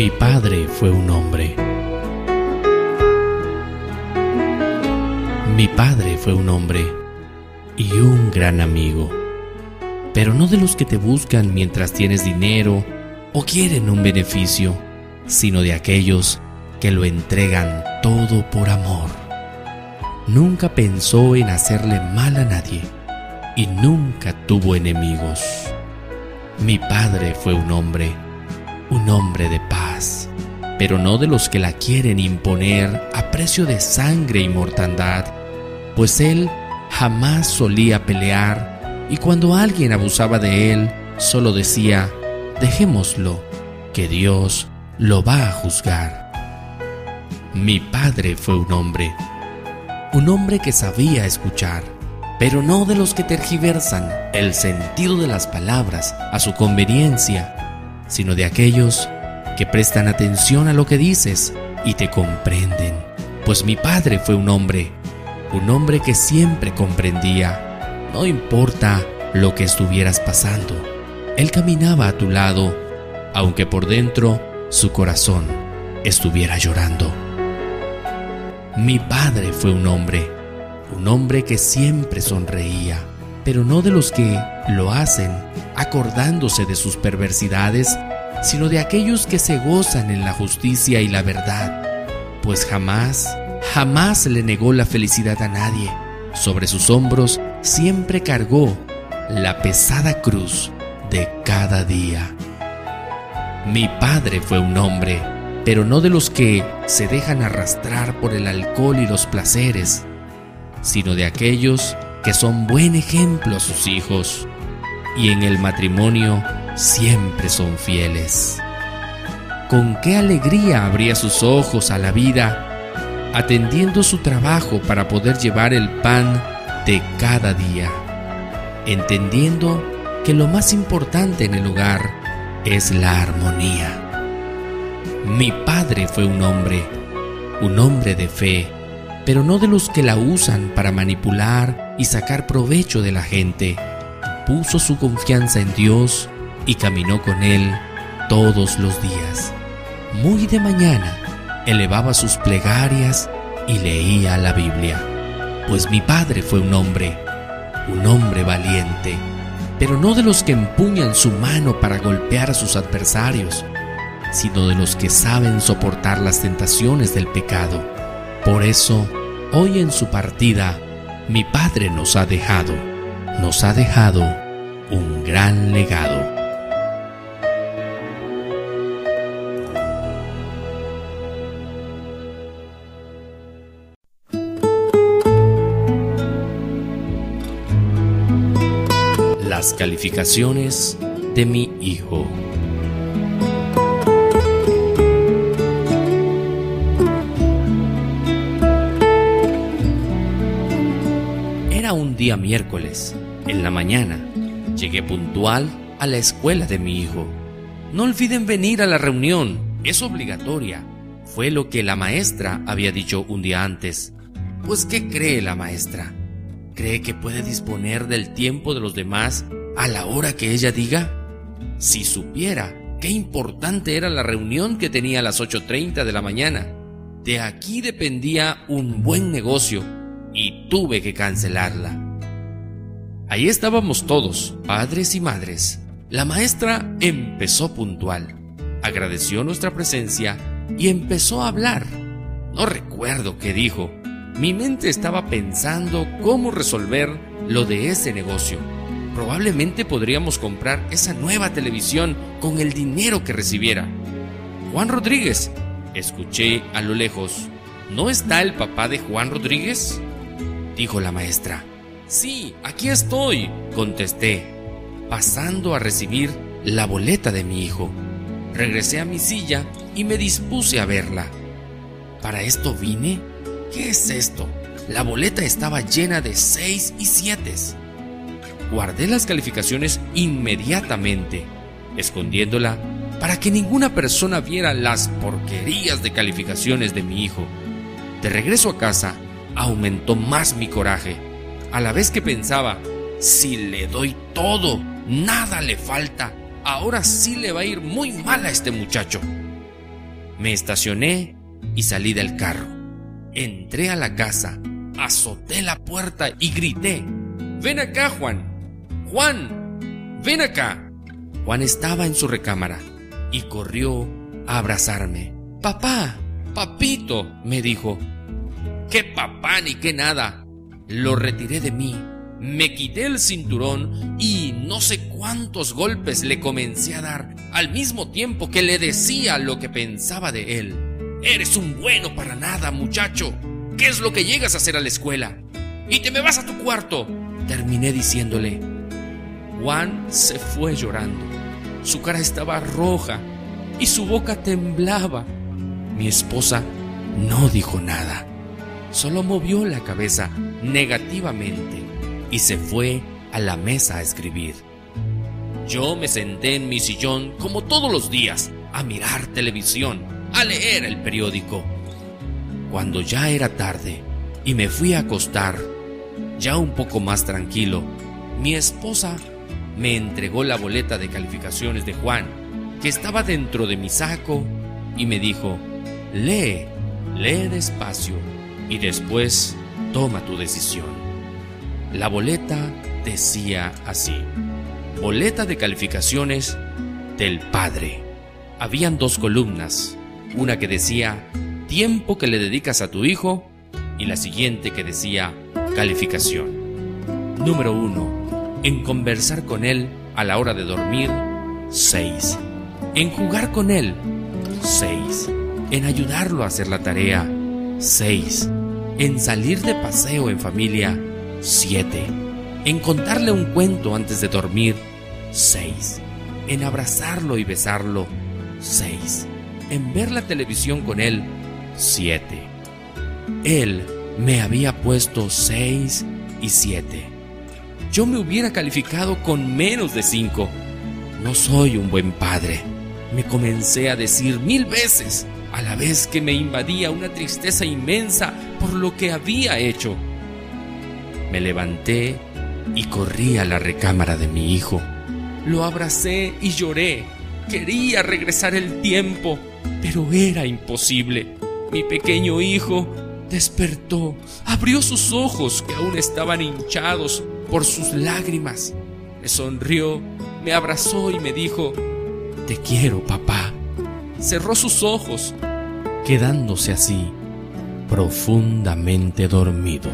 Mi padre fue un hombre. Mi padre fue un hombre y un gran amigo, pero no de los que te buscan mientras tienes dinero o quieren un beneficio, sino de aquellos que lo entregan todo por amor. Nunca pensó en hacerle mal a nadie y nunca tuvo enemigos. Mi padre fue un hombre, un hombre de paz, pero no de los que la quieren imponer a precio de sangre y mortandad, pues él jamás solía pelear y cuando alguien abusaba de él, solo decía, dejémoslo, que Dios lo va a juzgar. Mi padre fue un hombre, un hombre que sabía escuchar, pero no de los que tergiversan el sentido de las palabras a su conveniencia, sino de aquellos que prestan atención a lo que dices y te comprenden. Pues mi padre fue un hombre, un hombre que siempre comprendía, no importa lo que estuvieras pasando. Él caminaba a tu lado, aunque por dentro su corazón estuviera llorando. Mi padre fue un hombre, un hombre que siempre sonreía, pero no de los que lo hacen acordándose de sus perversidades, sino de aquellos que se gozan en la justicia y la verdad, pues jamás, jamás le negó la felicidad a nadie. Sobre sus hombros siempre cargó la pesada cruz de cada día. Mi padre fue un hombre, pero no de los que se dejan arrastrar por el alcohol y los placeres, sino de aquellos que son buen ejemplo a sus hijos y en el matrimonio siempre son fieles. Con qué alegría abría sus ojos a la vida, atendiendo su trabajo para poder llevar el pan de cada día, entendiendo que lo más importante en el hogar es la armonía. Mi padre fue un hombre, un hombre de fe, pero no de los que la usan para manipular y sacar provecho de la gente. Puso su confianza en Dios y caminó con Él todos los días. Muy de mañana elevaba sus plegarias y leía la Biblia, pues mi padre fue un hombre, un hombre valiente, pero no de los que empuñan su mano para golpear a sus adversarios, sino de los que saben soportar las tentaciones del pecado. Por eso, hoy en su partida, mi Padre nos ha dejado, nos ha dejado un gran legado. Las calificaciones de mi hijo. Un día miércoles, en la mañana. Llegué puntual a la escuela de mi hijo. No olviden venir a la reunión, es obligatoria. Fue lo que la maestra había dicho un día antes. Pues ¿qué cree la maestra? ¿Cree que puede disponer del tiempo de los demás a la hora que ella diga? Si supiera qué importante era la reunión que tenía a las 8.30 de la mañana. De aquí dependía un buen negocio y tuve que cancelarla. Ahí estábamos todos, padres y madres. La maestra empezó puntual, agradeció nuestra presencia y empezó a hablar. No recuerdo qué dijo. Mi mente estaba pensando cómo resolver lo de ese negocio. Probablemente podríamos comprar esa nueva televisión con el dinero que recibiera. Juan Rodríguez, escuché a lo lejos. ¿No está el papá de Juan Rodríguez? Dijo la maestra. Sí, aquí estoy, contesté, pasando a recibir la boleta de mi hijo. Regresé a mi silla y me dispuse a verla. ¿Para esto vine? ¿Qué es esto? La boleta estaba llena de seis y siete. Guardé las calificaciones inmediatamente, escondiéndola para que ninguna persona viera las porquerías de calificaciones de mi hijo. De regreso a casa, aumentó más mi coraje, a la vez que pensaba, si le doy todo, nada le falta, ahora sí le va a ir muy mal a este muchacho. Me estacioné y salí del carro. Entré a la casa, azoté la puerta y grité, Ven acá, Juan. Juan, ven acá. Juan estaba en su recámara y corrió a abrazarme. Papá, papito, me dijo. ¿Qué papá ni qué nada? Lo retiré de mí, me quité el cinturón y no sé cuántos golpes le comencé a dar al mismo tiempo que le decía lo que pensaba de él. Eres un bueno para nada, muchacho. ¿Qué es lo que llegas a hacer a la escuela? Y te me vas a tu cuarto. Terminé diciéndole. Juan se fue llorando. Su cara estaba roja y su boca temblaba. Mi esposa no dijo nada, solo movió la cabeza negativamente y se fue a la mesa a escribir. Yo me senté en mi sillón como todos los días a mirar televisión, a leer el periódico. Cuando ya era tarde y me fui a acostar, ya un poco más tranquilo, mi esposa me entregó la boleta de calificaciones de Juan, que estaba dentro de mi saco, y me dijo, lee, lee despacio, y después toma tu decisión. La boleta decía así, boleta de calificaciones del padre. Habían dos columnas, una que decía, tiempo que le dedicas a tu hijo, y la siguiente que decía, calificación. Número 1 en conversar con Él a la hora de dormir, 6. En jugar con Él, 6. En ayudarlo a hacer la tarea, 6. En salir de paseo en familia, 7. En contarle un cuento antes de dormir, 6. En abrazarlo y besarlo, 6. En ver la televisión con Él, 7. Él me había puesto 6 y 7 yo me hubiera calificado con menos de cinco. No soy un buen padre. Me comencé a decir mil veces, a la vez que me invadía una tristeza inmensa por lo que había hecho. Me levanté y corrí a la recámara de mi hijo. Lo abracé y lloré. Quería regresar el tiempo, pero era imposible. Mi pequeño hijo despertó, abrió sus ojos que aún estaban hinchados por sus lágrimas. Me sonrió, me abrazó y me dijo, Te quiero, papá. Cerró sus ojos, quedándose así, profundamente dormido.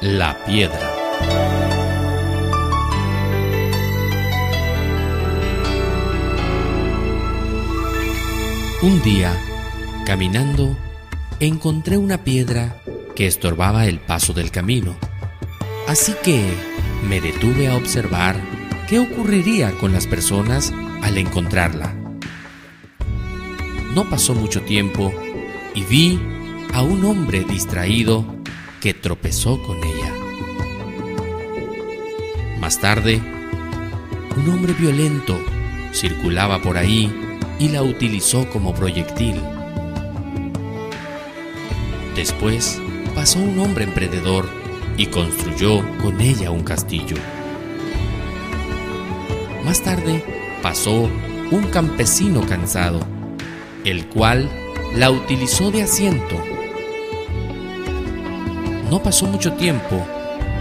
La piedra. Un día, caminando, encontré una piedra que estorbaba el paso del camino. Así que me detuve a observar qué ocurriría con las personas al encontrarla. No pasó mucho tiempo y vi a un hombre distraído que tropezó con ella. Más tarde, un hombre violento circulaba por ahí y la utilizó como proyectil. Después pasó un hombre emprendedor y construyó con ella un castillo. Más tarde pasó un campesino cansado, el cual la utilizó de asiento. No pasó mucho tiempo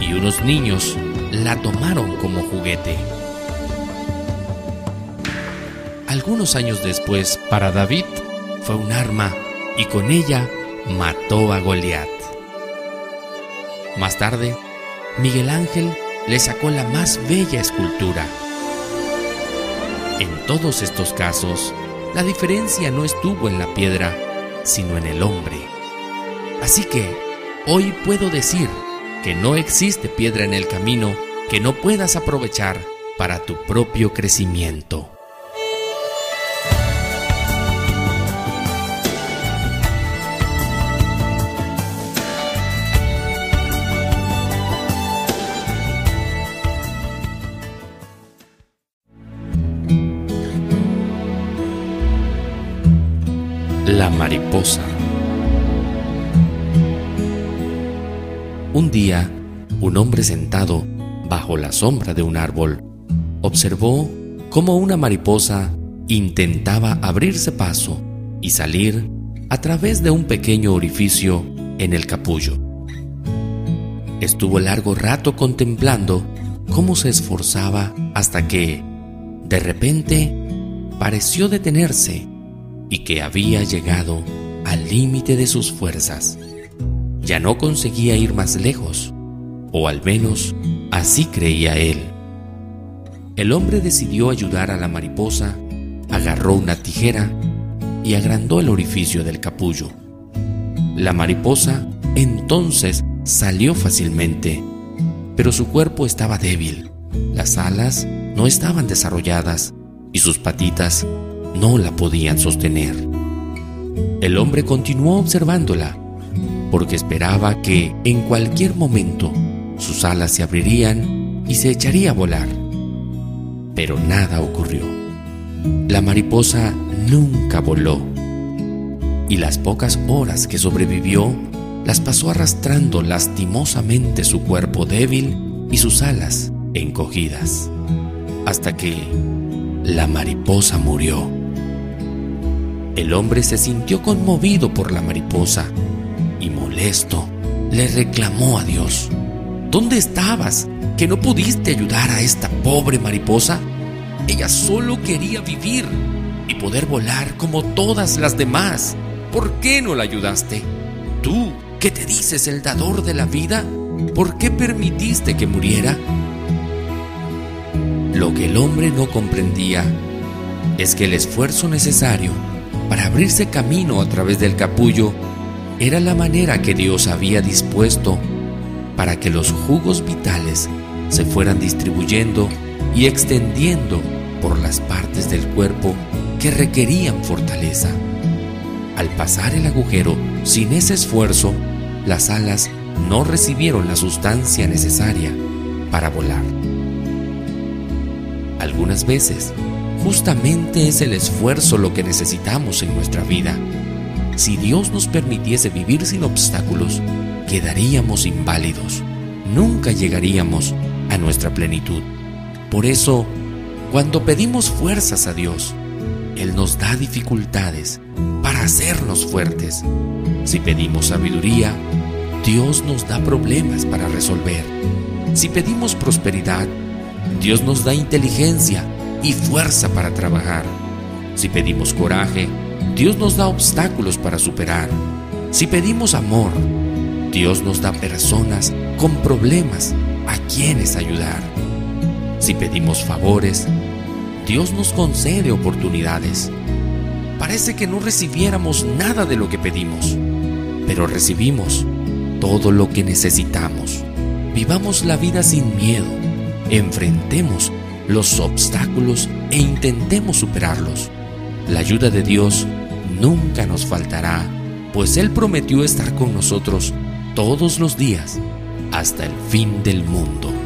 y unos niños la tomaron como juguete. Algunos años después, para David, fue un arma y con ella mató a Goliat. Más tarde, Miguel Ángel le sacó la más bella escultura. En todos estos casos, la diferencia no estuvo en la piedra, sino en el hombre. Así que, hoy puedo decir que no existe piedra en el camino que no puedas aprovechar para tu propio crecimiento. Mariposa. Un día, un hombre sentado bajo la sombra de un árbol observó cómo una mariposa intentaba abrirse paso y salir a través de un pequeño orificio en el capullo. Estuvo largo rato contemplando cómo se esforzaba hasta que, de repente, pareció detenerse y que había llegado al límite de sus fuerzas. Ya no conseguía ir más lejos, o al menos así creía él. El hombre decidió ayudar a la mariposa, agarró una tijera y agrandó el orificio del capullo. La mariposa entonces salió fácilmente, pero su cuerpo estaba débil, las alas no estaban desarrolladas y sus patitas no la podían sostener. El hombre continuó observándola porque esperaba que en cualquier momento sus alas se abrirían y se echaría a volar. Pero nada ocurrió. La mariposa nunca voló y las pocas horas que sobrevivió las pasó arrastrando lastimosamente su cuerpo débil y sus alas encogidas, hasta que la mariposa murió. El hombre se sintió conmovido por la mariposa y molesto le reclamó a Dios, ¿dónde estabas que no pudiste ayudar a esta pobre mariposa? Ella solo quería vivir y poder volar como todas las demás. ¿Por qué no la ayudaste? Tú, que te dices el dador de la vida, ¿por qué permitiste que muriera? Lo que el hombre no comprendía es que el esfuerzo necesario para abrirse camino a través del capullo era la manera que Dios había dispuesto para que los jugos vitales se fueran distribuyendo y extendiendo por las partes del cuerpo que requerían fortaleza. Al pasar el agujero sin ese esfuerzo, las alas no recibieron la sustancia necesaria para volar. Algunas veces, justamente es el esfuerzo lo que necesitamos en nuestra vida. Si Dios nos permitiese vivir sin obstáculos, quedaríamos inválidos. Nunca llegaríamos a nuestra plenitud. Por eso, cuando pedimos fuerzas a Dios, Él nos da dificultades para hacernos fuertes. Si pedimos sabiduría, Dios nos da problemas para resolver. Si pedimos prosperidad, Dios nos da inteligencia y fuerza para trabajar. Si pedimos coraje, Dios nos da obstáculos para superar. Si pedimos amor, Dios nos da personas con problemas a quienes ayudar. Si pedimos favores, Dios nos concede oportunidades. Parece que no recibiéramos nada de lo que pedimos, pero recibimos todo lo que necesitamos. Vivamos la vida sin miedo enfrentemos los obstáculos e intentemos superarlos. La ayuda de Dios nunca nos faltará, pues Él prometió estar con nosotros todos los días hasta el fin del mundo.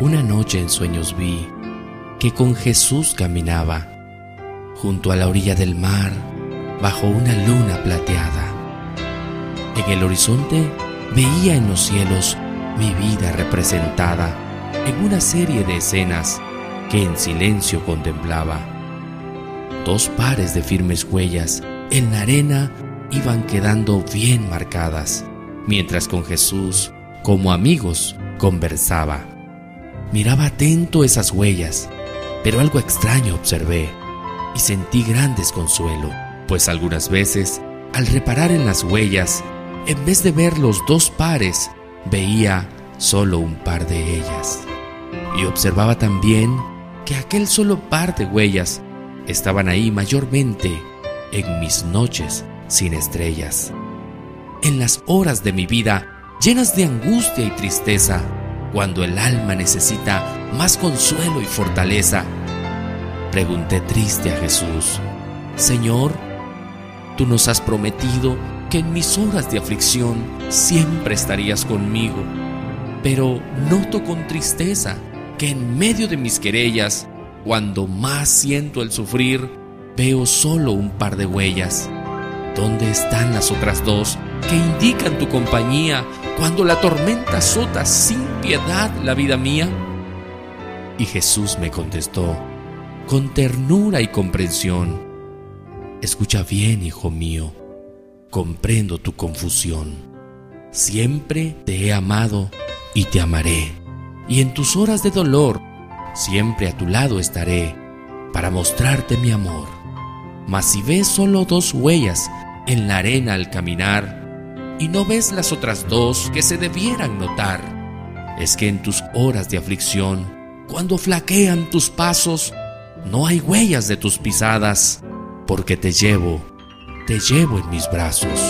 Una noche en sueños vi que con Jesús caminaba junto a la orilla del mar bajo una luna plateada. En el horizonte veía en los cielos mi vida representada en una serie de escenas que en silencio contemplaba. Dos pares de firmes huellas en la arena iban quedando bien marcadas, mientras con Jesús, como amigos, conversaba. Miraba atento esas huellas, pero algo extraño observé y sentí gran desconsuelo, pues algunas veces, al reparar en las huellas, en vez de ver los dos pares, veía solo un par de ellas. Y observaba también que aquel solo par de huellas estaban ahí mayormente en mis noches sin estrellas. En las horas de mi vida llenas de angustia y tristeza, cuando el alma necesita más consuelo y fortaleza, pregunté triste a Jesús, Señor, tú nos has prometido que en mis horas de aflicción siempre estarías conmigo, pero noto con tristeza que en medio de mis querellas, cuando más siento el sufrir, veo solo un par de huellas. ¿Dónde están las otras dos que indican tu compañía cuando la tormenta azota sin piedad la vida mía? Y Jesús me contestó, con ternura y comprensión, escucha bien, hijo mío, comprendo tu confusión. Siempre te he amado y te amaré, y en tus horas de dolor siempre a tu lado estaré para mostrarte mi amor. Mas si ves solo dos huellas en la arena al caminar y no ves las otras dos que se debieran notar, es que en tus horas de aflicción, cuando flaquean tus pasos, no hay huellas de tus pisadas, porque te llevo, te llevo en mis brazos.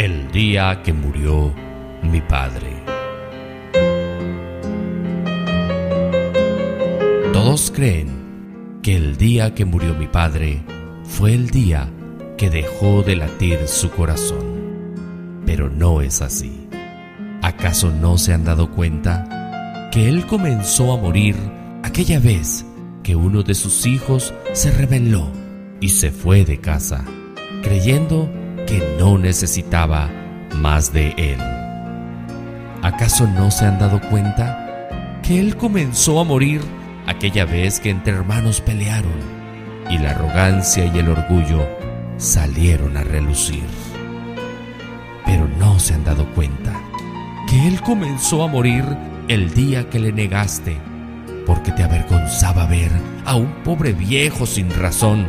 El día que murió mi padre. Todos creen que el día que murió mi padre fue el día que dejó de latir su corazón. Pero no es así. ¿Acaso no se han dado cuenta que él comenzó a morir aquella vez que uno de sus hijos se rebeló y se fue de casa, creyendo que no necesitaba más de él. ¿Acaso no se han dado cuenta que él comenzó a morir aquella vez que entre hermanos pelearon y la arrogancia y el orgullo salieron a relucir? Pero no se han dado cuenta que él comenzó a morir el día que le negaste porque te avergonzaba ver a un pobre viejo sin razón,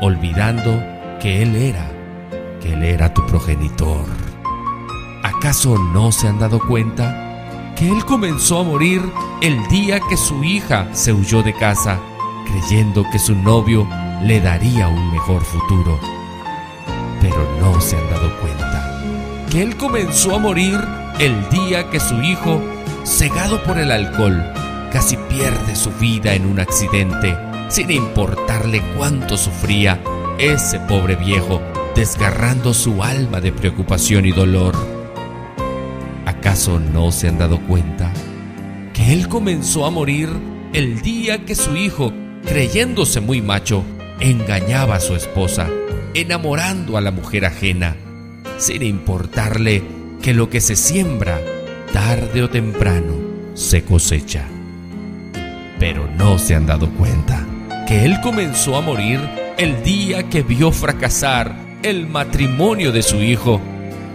olvidando que él era que Él era tu progenitor. ¿Acaso no se han dado cuenta que Él comenzó a morir el día que su hija se huyó de casa, creyendo que su novio le daría un mejor futuro? Pero no se han dado cuenta que Él comenzó a morir el día que su hijo, cegado por el alcohol, casi pierde su vida en un accidente, sin importarle cuánto sufría ese pobre viejo desgarrando su alma de preocupación y dolor. ¿Acaso no se han dado cuenta que él comenzó a morir el día que su hijo, creyéndose muy macho, engañaba a su esposa, enamorando a la mujer ajena, sin importarle que lo que se siembra, tarde o temprano, se cosecha? Pero no se han dado cuenta que él comenzó a morir el día que vio fracasar el matrimonio de su hijo,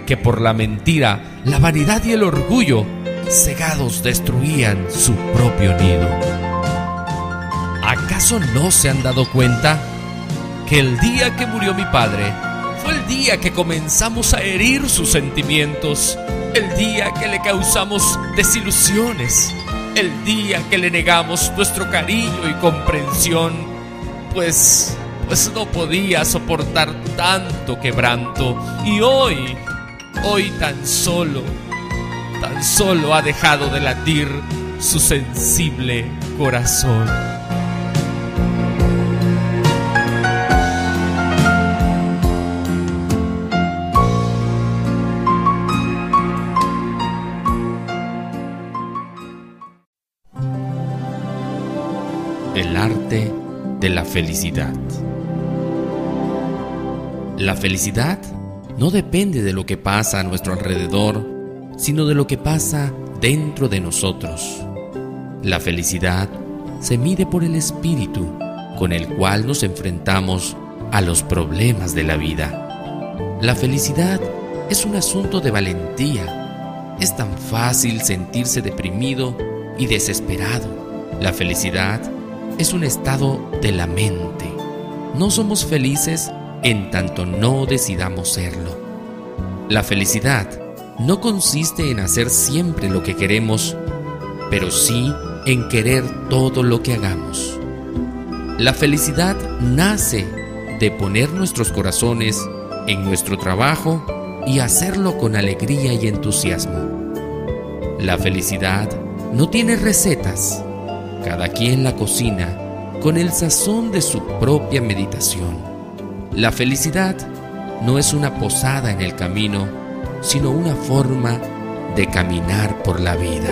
que por la mentira, la vanidad y el orgullo, cegados destruían su propio nido. ¿Acaso no se han dado cuenta que el día que murió mi padre fue el día que comenzamos a herir sus sentimientos, el día que le causamos desilusiones, el día que le negamos nuestro cariño y comprensión, pues pues no podía soportar tanto quebranto. Y hoy, hoy tan solo, tan solo ha dejado de latir su sensible corazón. El arte de la felicidad. La felicidad no depende de lo que pasa a nuestro alrededor, sino de lo que pasa dentro de nosotros. La felicidad se mide por el espíritu con el cual nos enfrentamos a los problemas de la vida. La felicidad es un asunto de valentía. Es tan fácil sentirse deprimido y desesperado. La felicidad es un estado de la mente. No somos felices en tanto no decidamos serlo. La felicidad no consiste en hacer siempre lo que queremos, pero sí en querer todo lo que hagamos. La felicidad nace de poner nuestros corazones en nuestro trabajo y hacerlo con alegría y entusiasmo. La felicidad no tiene recetas. Cada quien la cocina con el sazón de su propia meditación. La felicidad no es una posada en el camino, sino una forma de caminar por la vida.